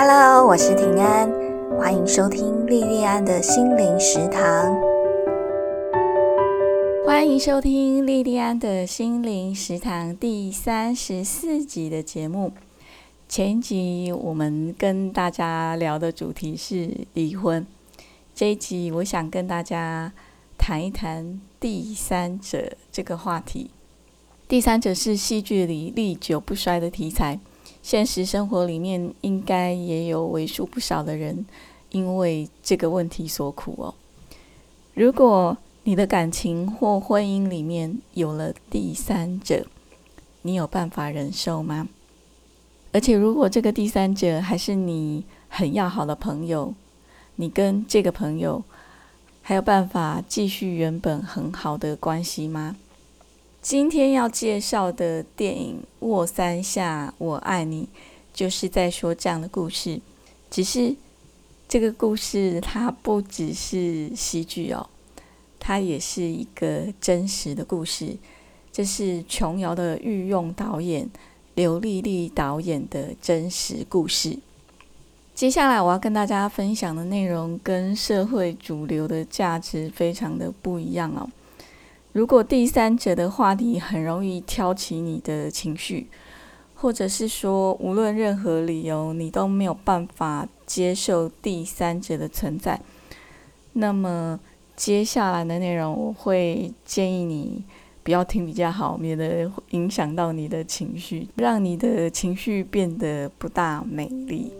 Hello，我是平安，欢迎收听莉莉安的心灵食堂。欢迎收听莉莉安的心灵食堂第三十四集的节目。前一集我们跟大家聊的主题是离婚，这一集我想跟大家谈一谈第三者这个话题。第三者是戏剧里历久不衰的题材。现实生活里面应该也有为数不少的人因为这个问题所苦哦。如果你的感情或婚姻里面有了第三者，你有办法忍受吗？而且如果这个第三者还是你很要好的朋友，你跟这个朋友还有办法继续原本很好的关系吗？今天要介绍的电影《卧三下我爱你》，就是在说这样的故事。只是这个故事它不只是喜剧哦，它也是一个真实的故事。这是琼瑶的御用导演刘丽丽导演的真实故事。接下来我要跟大家分享的内容，跟社会主流的价值非常的不一样哦。如果第三者的话题很容易挑起你的情绪，或者是说无论任何理由你都没有办法接受第三者的存在，那么接下来的内容我会建议你不要听比较好，免得影响到你的情绪，让你的情绪变得不大美丽。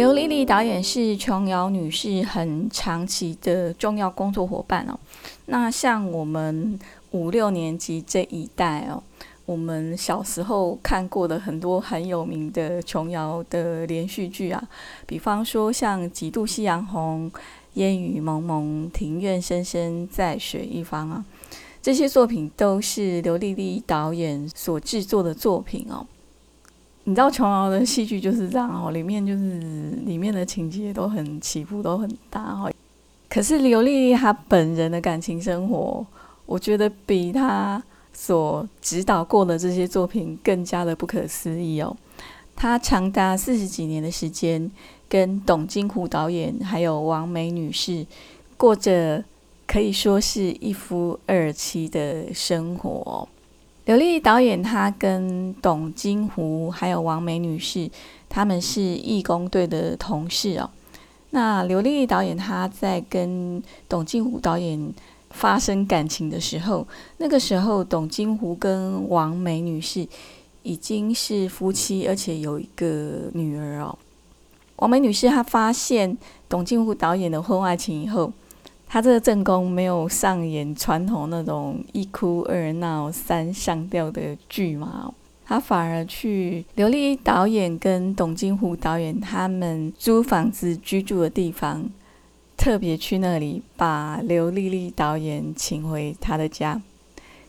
刘丽丽导演是琼瑶女士很长期的重要工作伙伴哦。那像我们五六年级这一代哦，我们小时候看过的很多很有名的琼瑶的连续剧啊，比方说像《几度夕阳红》《烟雨蒙蒙》《庭院深深在水一方》啊，这些作品都是刘丽丽导演所制作的作品哦。你知道琼瑶的戏剧就是这样哦，里面就是里面的情节都很起伏都很大哦。可是刘丽丽她本人的感情生活，我觉得比她所指导过的这些作品更加的不可思议哦。她长达四十几年的时间，跟董金虎导演还有王梅女士过着可以说是一夫二妻的生活。刘丽导演，他跟董金湖还有王梅女士，他们是义工队的同事哦。那刘丽导演他在跟董金湖导演发生感情的时候，那个时候董金湖跟王梅女士已经是夫妻，而且有一个女儿哦。王梅女士她发现董金湖导演的婚外情以后。他这个正宫没有上演传统那种一哭二闹三上吊的剧嘛，他反而去刘丽导演跟董金虎导演他们租房子居住的地方，特别去那里把刘丽丽导演请回他的家，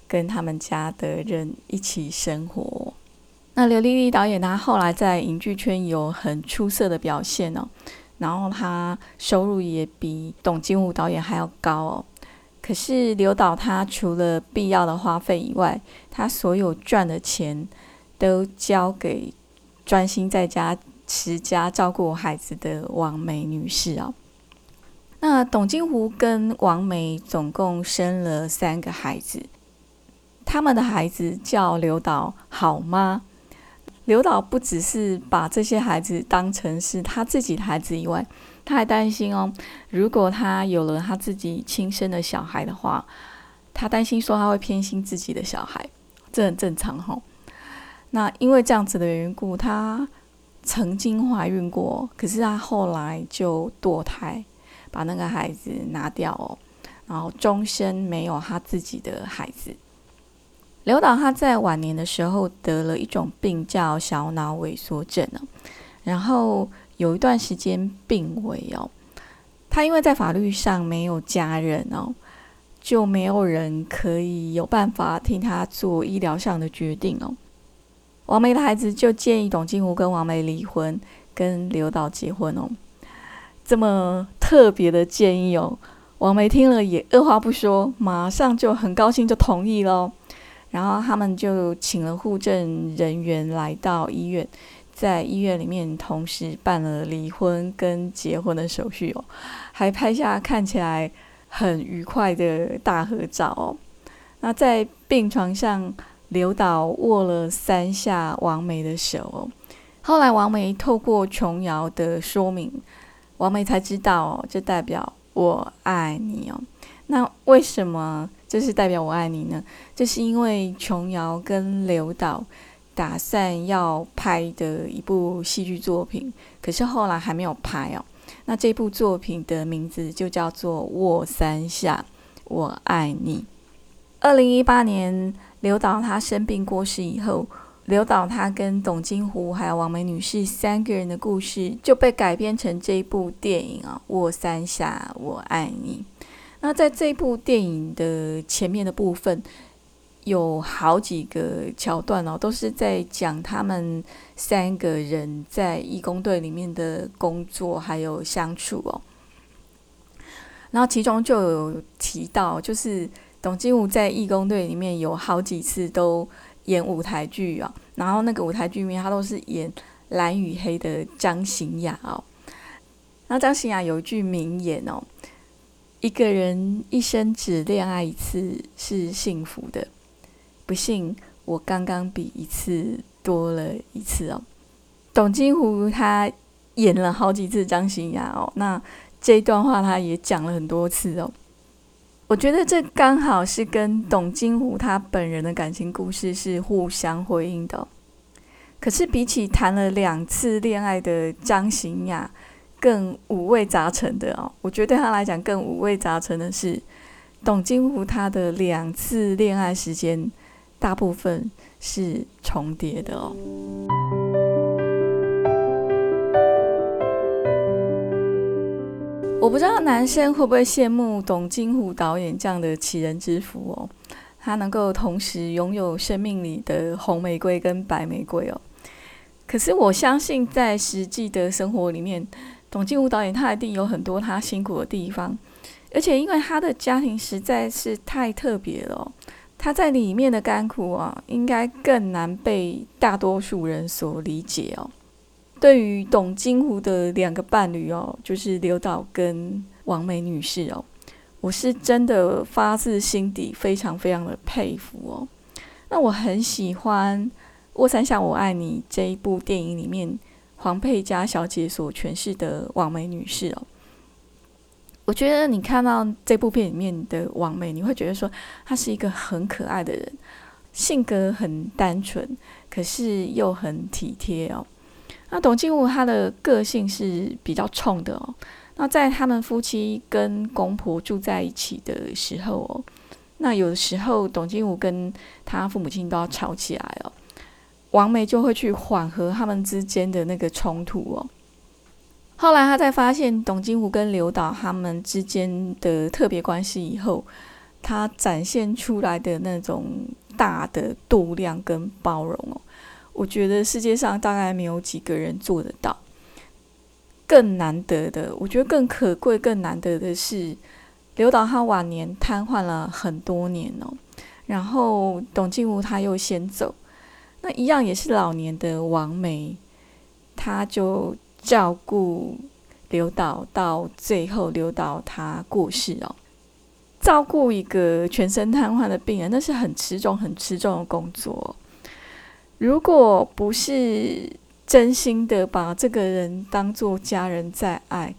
跟他们家的人一起生活。那刘丽丽导演她后来在影剧圈有很出色的表现哦。然后他收入也比董金武导演还要高哦。可是刘导他除了必要的花费以外，他所有赚的钱都交给专心在家持家照顾孩子的王梅女士啊。那董金湖跟王梅总共生了三个孩子，他们的孩子叫刘导好吗？刘导不只是把这些孩子当成是他自己的孩子以外，他还担心哦，如果他有了他自己亲生的小孩的话，他担心说他会偏心自己的小孩，这很正常哈。那因为这样子的缘故，他曾经怀孕过，可是他后来就堕胎，把那个孩子拿掉哦，然后终身没有他自己的孩子。刘导他在晚年的时候得了一种病，叫小脑萎缩症哦，然后有一段时间病危哦。他因为在法律上没有家人哦，就没有人可以有办法替他做医疗上的决定哦。王梅的孩子就建议董金湖跟王梅离婚，跟刘导结婚哦。这么特别的建议哦，王梅听了也二话不说，马上就很高兴就同意了。然后他们就请了护证人员来到医院，在医院里面同时办了离婚跟结婚的手续哦，还拍下看起来很愉快的大合照哦。那在病床上，刘导握了三下王梅的手哦。后来王梅透过琼瑶的说明，王梅才知道哦，这代表我爱你哦。那为什么这是代表我爱你呢？这是因为琼瑶跟刘导打算要拍的一部戏剧作品，可是后来还没有拍哦。那这部作品的名字就叫做《卧三下我爱你》。二零一八年，刘导他生病过世以后，刘导他跟董金湖还有王梅女士三个人的故事就被改编成这一部电影啊，《卧三下我爱你》。那在这部电影的前面的部分，有好几个桥段哦，都是在讲他们三个人在义工队里面的工作还有相处哦。然后其中就有提到，就是。董金武在义工队里面有好几次都演舞台剧啊，然后那个舞台剧里面他都是演蓝与黑的张行雅哦。那张行雅有一句名言哦：“一个人一生只恋爱一次是幸福的，不幸我刚刚比一次多了一次哦。”董金湖他演了好几次张行雅哦，那这一段话他也讲了很多次哦。我觉得这刚好是跟董金湖他本人的感情故事是互相回应的。可是比起谈了两次恋爱的张行雅，更五味杂陈的哦。我觉得对他来讲更五味杂陈的是，董金湖他的两次恋爱时间大部分是重叠的哦。我不知道男生会不会羡慕董金湖导演这样的奇人之福哦，他能够同时拥有生命里的红玫瑰跟白玫瑰哦。可是我相信，在实际的生活里面，董金虎导演他一定有很多他辛苦的地方，而且因为他的家庭实在是太特别了，他在里面的甘苦啊，应该更难被大多数人所理解哦。对于董金湖的两个伴侣哦，就是刘导跟王梅女士哦，我是真的发自心底非常非常的佩服哦。那我很喜欢《卧三下我爱你》这一部电影里面黄佩嘉小姐所诠释的王梅女士哦。我觉得你看到这部片里面的王梅，你会觉得说她是一个很可爱的人，性格很单纯，可是又很体贴哦。那董金武他的个性是比较冲的哦。那在他们夫妻跟公婆住在一起的时候哦，那有的时候董金武跟他父母亲都要吵起来哦，王梅就会去缓和他们之间的那个冲突哦。后来他在发现董金湖跟刘导他们之间的特别关系以后，他展现出来的那种大的度量跟包容哦。我觉得世界上大概没有几个人做得到。更难得的，我觉得更可贵、更难得的是，刘导他晚年瘫痪了很多年哦，然后董静武他又先走，那一样也是老年的王梅，他就照顾刘导到最后，刘导他过世哦，照顾一个全身瘫痪的病人，那是很吃重、很吃重的工作。如果不是真心的把这个人当做家人在爱，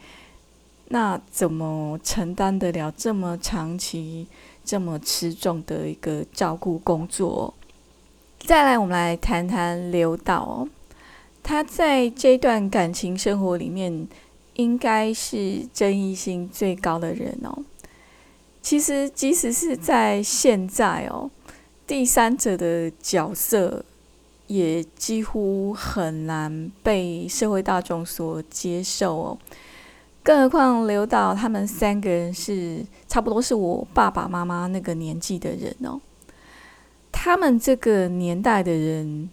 那怎么承担得了这么长期、这么吃重的一个照顾工作？再来，我们来谈谈刘导哦，他在这段感情生活里面，应该是争议性最高的人哦。其实，即使是在现在哦，第三者的角色。也几乎很难被社会大众所接受哦，更何况刘导他们三个人是差不多是我爸爸妈妈那个年纪的人哦，他们这个年代的人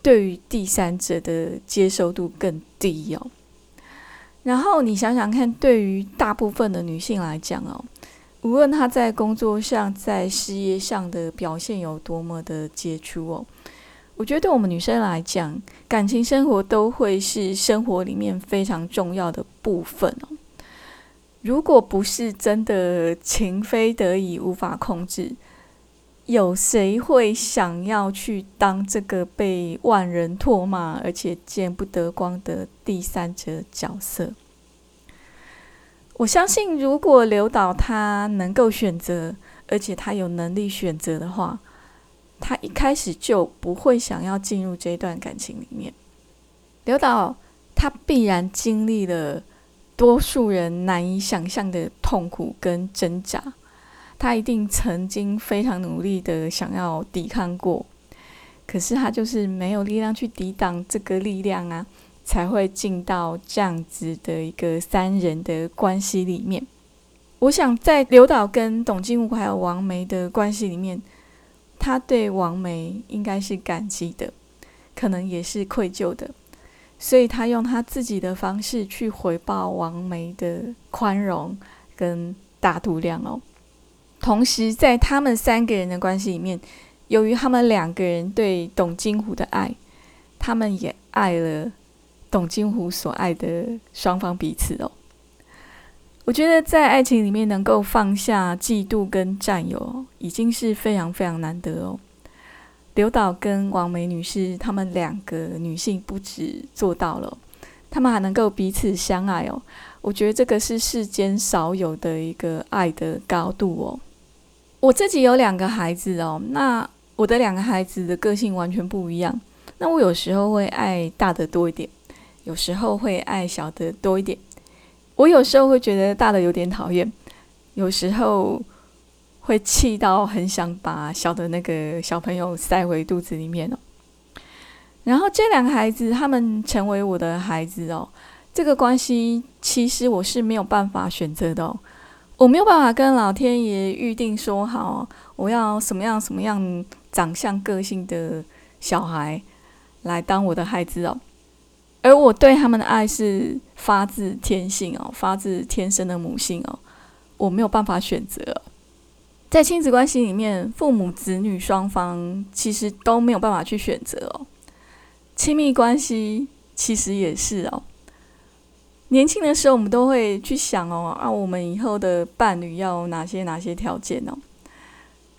对于第三者的接受度更低哦。然后你想想看，对于大部分的女性来讲哦，无论她在工作上、在事业上的表现有多么的杰出哦，我觉得对我们女生来讲，感情生活都会是生活里面非常重要的部分哦。如果不是真的情非得已无法控制，有谁会想要去当这个被万人唾骂而且见不得光的第三者角色？我相信，如果刘导他能够选择，而且他有能力选择的话，他一开始就不会想要进入这段感情里面。刘导他必然经历了多数人难以想象的痛苦跟挣扎，他一定曾经非常努力的想要抵抗过，可是他就是没有力量去抵挡这个力量啊。才会进到这样子的一个三人的关系里面。我想在刘导跟董金武还有王梅的关系里面，他对王梅应该是感激的，可能也是愧疚的，所以他用他自己的方式去回报王梅的宽容跟大度量哦。同时，在他们三个人的关系里面，由于他们两个人对董金虎的爱，他们也爱了。董金虎所爱的双方彼此哦，我觉得在爱情里面能够放下嫉妒跟占有，已经是非常非常难得哦。刘导跟王梅女士，她们两个女性不止做到了，她们还能够彼此相爱哦。我觉得这个是世间少有的一个爱的高度哦。我自己有两个孩子哦，那我的两个孩子的个性完全不一样，那我有时候会爱大的多一点。有时候会爱小的多一点，我有时候会觉得大的有点讨厌，有时候会气到很想把小的那个小朋友塞回肚子里面哦。然后这两个孩子，他们成为我的孩子哦，这个关系其实我是没有办法选择的哦，我没有办法跟老天爷预定说好我要什么样什么样长相个性的小孩来当我的孩子哦。而我对他们的爱是发自天性哦，发自天生的母性哦，我没有办法选择。在亲子关系里面，父母子女双方其实都没有办法去选择哦。亲密关系其实也是哦。年轻的时候，我们都会去想哦，啊，我们以后的伴侣要哪些哪些条件哦。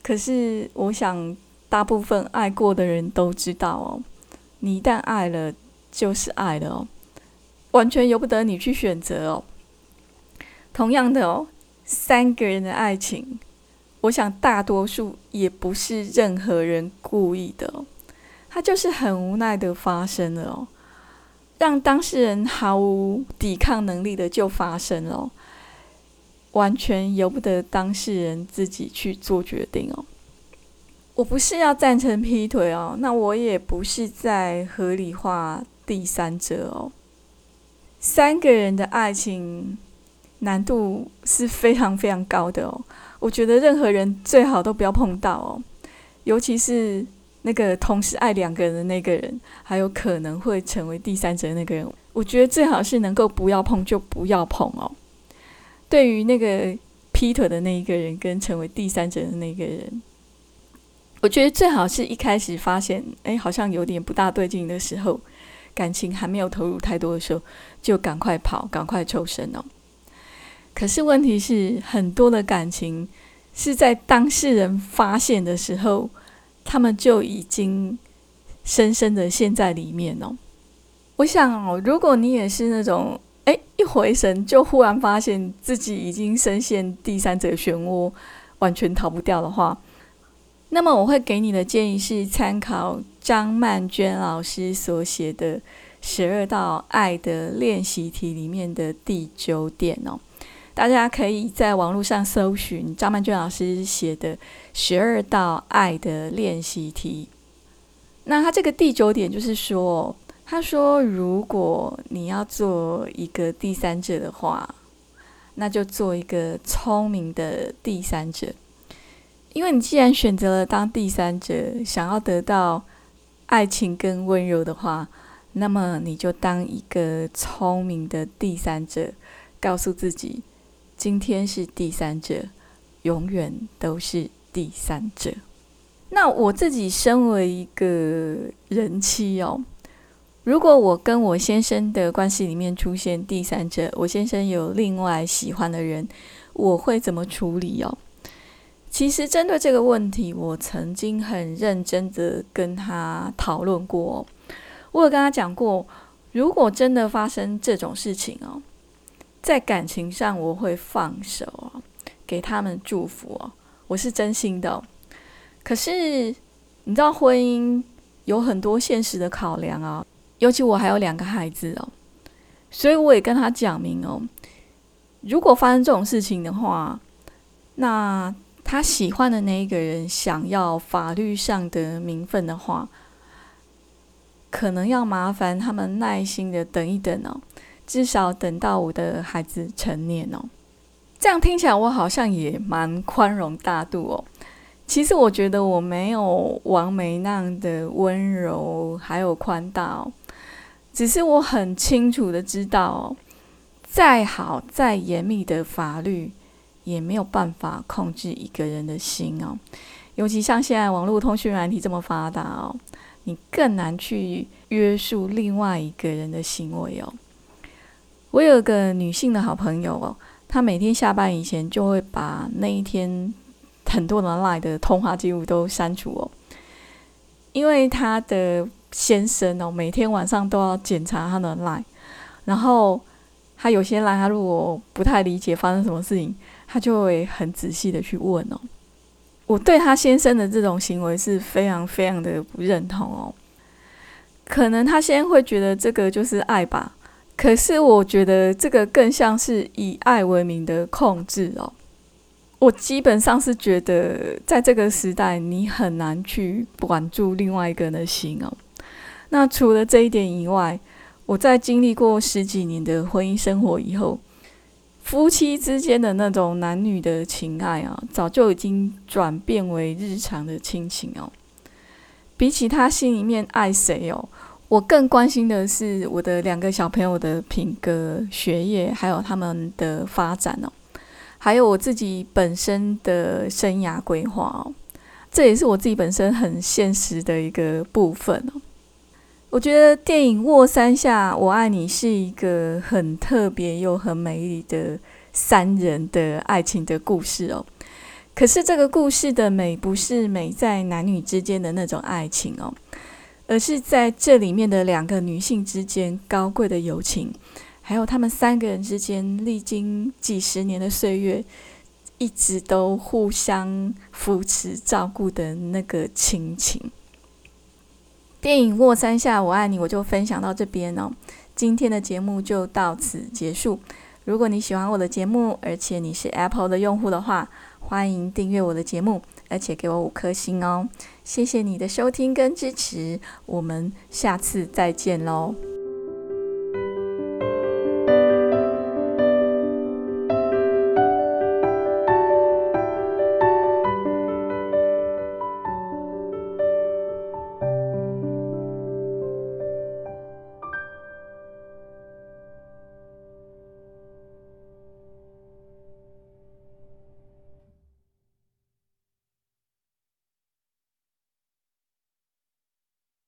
可是，我想大部分爱过的人都知道哦，你一旦爱了。就是爱了哦，完全由不得你去选择哦。同样的哦，三个人的爱情，我想大多数也不是任何人故意的哦，他就是很无奈的发生了哦，让当事人毫无抵抗能力的就发生了，完全由不得当事人自己去做决定哦。我不是要赞成劈腿哦，那我也不是在合理化。第三者哦，三个人的爱情难度是非常非常高的哦。我觉得任何人最好都不要碰到哦，尤其是那个同时爱两个人的那个人，还有可能会成为第三者的那个人。我觉得最好是能够不要碰就不要碰哦。对于那个劈腿的那一个人跟成为第三者的那个人，我觉得最好是一开始发现，哎，好像有点不大对劲的时候。感情还没有投入太多的时候，就赶快跑，赶快抽身哦。可是问题是，很多的感情是在当事人发现的时候，他们就已经深深的陷在里面哦。我想哦，如果你也是那种，哎，一回神就忽然发现自己已经深陷第三者漩涡，完全逃不掉的话。那么我会给你的建议是参考张曼娟老师所写的《十二道爱的练习题》里面的第九点哦。大家可以在网络上搜寻张曼娟老师写的《十二道爱的练习题》。那他这个第九点就是说，他说如果你要做一个第三者的话，那就做一个聪明的第三者。因为你既然选择了当第三者，想要得到爱情跟温柔的话，那么你就当一个聪明的第三者，告诉自己，今天是第三者，永远都是第三者。那我自己身为一个人妻哦，如果我跟我先生的关系里面出现第三者，我先生有另外喜欢的人，我会怎么处理哦？其实针对这个问题，我曾经很认真的跟他讨论过。我有跟他讲过，如果真的发生这种事情哦，在感情上我会放手哦，给他们祝福哦，我是真心的。可是你知道婚姻有很多现实的考量啊，尤其我还有两个孩子哦，所以我也跟他讲明哦，如果发生这种事情的话，那他喜欢的那一个人想要法律上的名分的话。可能要麻烦他们耐心的等一等哦，至少等到我的孩子成年哦。这样听起来我好像也蛮宽容大度哦。其实我觉得我没有王梅那样的温柔还有宽大哦，只是我很清楚的知道哦，再好再严密的法律也没有办法控制一个人的心哦。尤其像现在网络通讯软体这么发达哦。你更难去约束另外一个人的行为哦。我有个女性的好朋友哦，她每天下班以前就会把那一天很多人来的通话记录都删除哦，因为她的先生哦，每天晚上都要检查他的 line，然后他有些 line，他如果不太理解发生什么事情，他就会很仔细的去问哦。我对他先生的这种行为是非常非常的不认同哦。可能他先会觉得这个就是爱吧，可是我觉得这个更像是以爱为名的控制哦。我基本上是觉得，在这个时代，你很难去管住另外一个人的心哦。那除了这一点以外，我在经历过十几年的婚姻生活以后。夫妻之间的那种男女的情爱啊，早就已经转变为日常的亲情哦。比起他心里面爱谁哦，我更关心的是我的两个小朋友的品格、学业，还有他们的发展哦，还有我自己本身的生涯规划哦。这也是我自己本身很现实的一个部分哦。我觉得电影《卧山下我爱你》是一个很特别又很美丽的三人的爱情的故事哦。可是这个故事的美不是美在男女之间的那种爱情哦，而是在这里面的两个女性之间高贵的友情，还有他们三个人之间历经几十年的岁月，一直都互相扶持照顾的那个亲情。电影《卧山下我爱你》，我就分享到这边哦。今天的节目就到此结束。如果你喜欢我的节目，而且你是 Apple 的用户的话，欢迎订阅我的节目，而且给我五颗星哦。谢谢你的收听跟支持，我们下次再见喽。